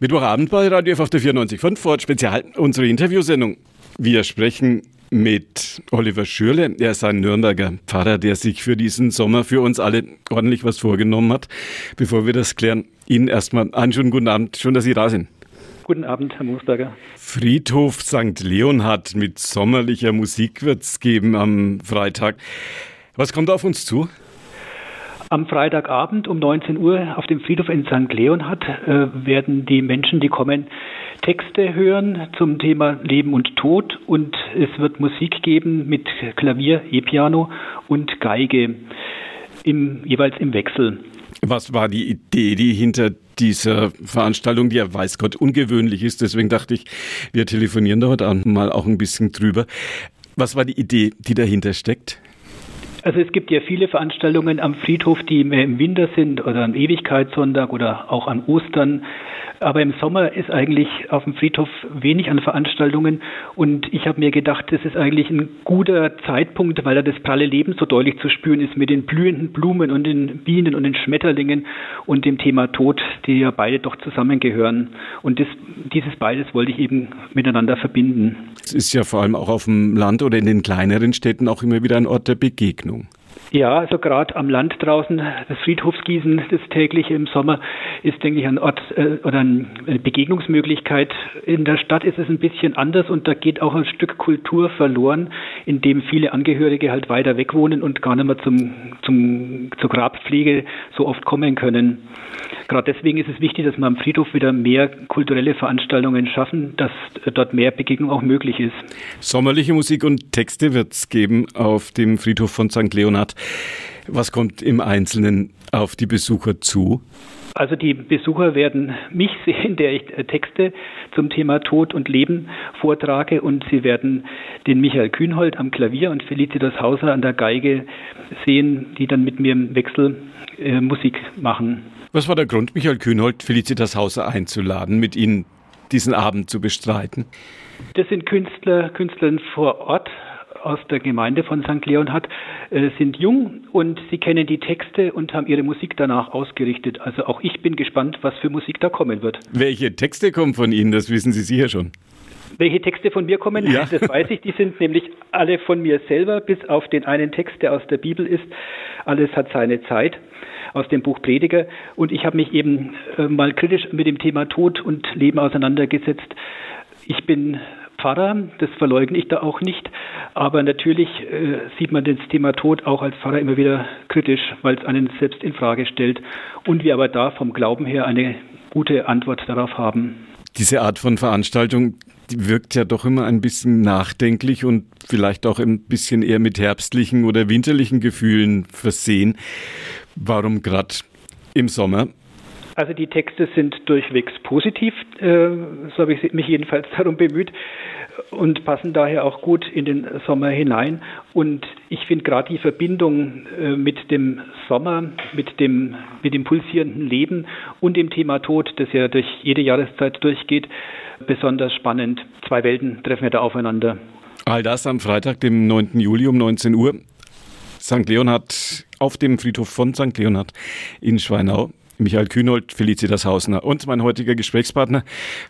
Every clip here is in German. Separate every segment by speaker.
Speaker 1: Mittwochabend bei Radio F auf der 94.5 Fort Spezial, unsere Interviewsendung. Wir sprechen mit Oliver Schürle. Er ist ein Nürnberger Pfarrer, der sich für diesen Sommer für uns alle ordentlich was vorgenommen hat. Bevor wir das klären, Ihnen erstmal einen schönen guten Abend. Schön, dass Sie da sind.
Speaker 2: Guten Abend, Herr Moosberger.
Speaker 1: Friedhof St. Leonhard mit sommerlicher Musik wird es geben am Freitag. Was kommt auf uns zu?
Speaker 2: Am Freitagabend um 19 Uhr auf dem Friedhof in St. Leonhard äh, werden die Menschen, die kommen, Texte hören zum Thema Leben und Tod und es wird Musik geben mit Klavier, E-Piano und Geige, im, jeweils im Wechsel.
Speaker 1: Was war die Idee, die hinter dieser Veranstaltung, die ja weiß Gott ungewöhnlich ist, deswegen dachte ich, wir telefonieren da heute mal auch ein bisschen drüber. Was war die Idee, die dahinter steckt?
Speaker 2: Also es gibt ja viele Veranstaltungen am Friedhof, die im Winter sind oder am Ewigkeitssonntag oder auch an Ostern. Aber im Sommer ist eigentlich auf dem Friedhof wenig an Veranstaltungen und ich habe mir gedacht, das ist eigentlich ein guter Zeitpunkt, weil da das pralle Leben so deutlich zu spüren ist mit den blühenden Blumen und den Bienen und den Schmetterlingen und dem Thema Tod, die ja beide doch zusammengehören. Und das, dieses beides wollte ich eben miteinander verbinden.
Speaker 1: Es ist ja vor allem auch auf dem Land oder in den kleineren Städten auch immer wieder ein Ort der Begegnung.
Speaker 2: Ja, also gerade am Land draußen, das Friedhofsgießen, das tägliche im Sommer, ist, denke ich, ein Ort äh, oder eine Begegnungsmöglichkeit. In der Stadt ist es ein bisschen anders und da geht auch ein Stück Kultur verloren, in dem viele Angehörige halt weiter weg wohnen und gar nicht mehr zum, zum, zur Grabpflege so oft kommen können. Gerade deswegen ist es wichtig, dass wir am Friedhof wieder mehr kulturelle Veranstaltungen schaffen, dass dort mehr Begegnung auch möglich ist.
Speaker 1: Sommerliche Musik und Texte wird es geben auf dem Friedhof von St. Leonhard. Was kommt im Einzelnen auf die Besucher zu?
Speaker 2: Also die Besucher werden mich sehen, der ich Texte zum Thema Tod und Leben vortrage und sie werden den Michael Kühnhold am Klavier und Felicitas Hauser an der Geige sehen, die dann mit mir im Wechsel äh, Musik machen.
Speaker 1: Was war der Grund, Michael Kühnhold, Felicitas Hauser einzuladen, mit Ihnen diesen Abend zu bestreiten?
Speaker 2: Das sind Künstler, Künstlerinnen vor Ort aus der Gemeinde von St. Leonhard, äh, sind jung und sie kennen die Texte und haben ihre Musik danach ausgerichtet. Also auch ich bin gespannt, was für Musik da kommen wird.
Speaker 1: Welche Texte kommen von Ihnen? Das wissen Sie sicher schon.
Speaker 2: Welche Texte von mir kommen, ja. das weiß ich. Die sind nämlich alle von mir selber, bis auf den einen Text, der aus der Bibel ist. Alles hat seine Zeit aus dem Buch Prediger. Und ich habe mich eben äh, mal kritisch mit dem Thema Tod und Leben auseinandergesetzt. Ich bin Pfarrer, das verleugne ich da auch nicht. Aber natürlich äh, sieht man das Thema Tod auch als Pfarrer immer wieder kritisch, weil es einen selbst in Frage stellt. Und wir aber da vom Glauben her eine gute Antwort darauf haben.
Speaker 1: Diese Art von Veranstaltung wirkt ja doch immer ein bisschen nachdenklich und vielleicht auch ein bisschen eher mit herbstlichen oder winterlichen Gefühlen versehen. Warum gerade im Sommer?
Speaker 2: Also die Texte sind durchwegs positiv, äh, so habe ich mich jedenfalls darum bemüht und passen daher auch gut in den Sommer hinein. Und ich finde gerade die Verbindung äh, mit dem Sommer, mit dem, mit dem pulsierenden Leben und dem Thema Tod, das ja durch jede Jahreszeit durchgeht, besonders spannend. Zwei Welten treffen ja da aufeinander.
Speaker 1: All das am Freitag, dem 9. Juli um 19 Uhr. St. Leonhard auf dem Friedhof von St. Leonhard in Schweinau. Michael Kühnold, Felicitas Hausner und mein heutiger Gesprächspartner,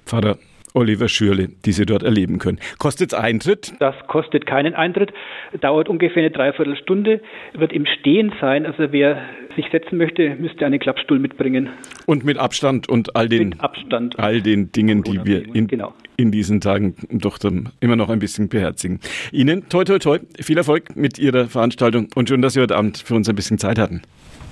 Speaker 1: Pfarrer Oliver Schürle, die Sie dort erleben können. Kostet es Eintritt?
Speaker 2: Das kostet keinen Eintritt, dauert ungefähr eine Dreiviertelstunde, wird im Stehen sein. Also wer sich setzen möchte, müsste einen Klappstuhl mitbringen.
Speaker 1: Und mit Abstand und all den. All den Dingen, die wir in, genau. in diesen Tagen doch immer noch ein bisschen beherzigen. Ihnen toi toi toi, viel Erfolg mit Ihrer Veranstaltung und schön, dass Sie heute Abend für uns ein bisschen Zeit hatten.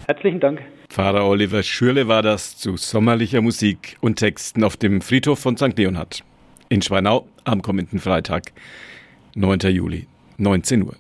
Speaker 2: Herzlichen Dank.
Speaker 1: Pfarrer Oliver Schürle war das zu sommerlicher Musik und Texten auf dem Friedhof von St. Leonhard in Schweinau am kommenden Freitag, 9. Juli, 19 Uhr.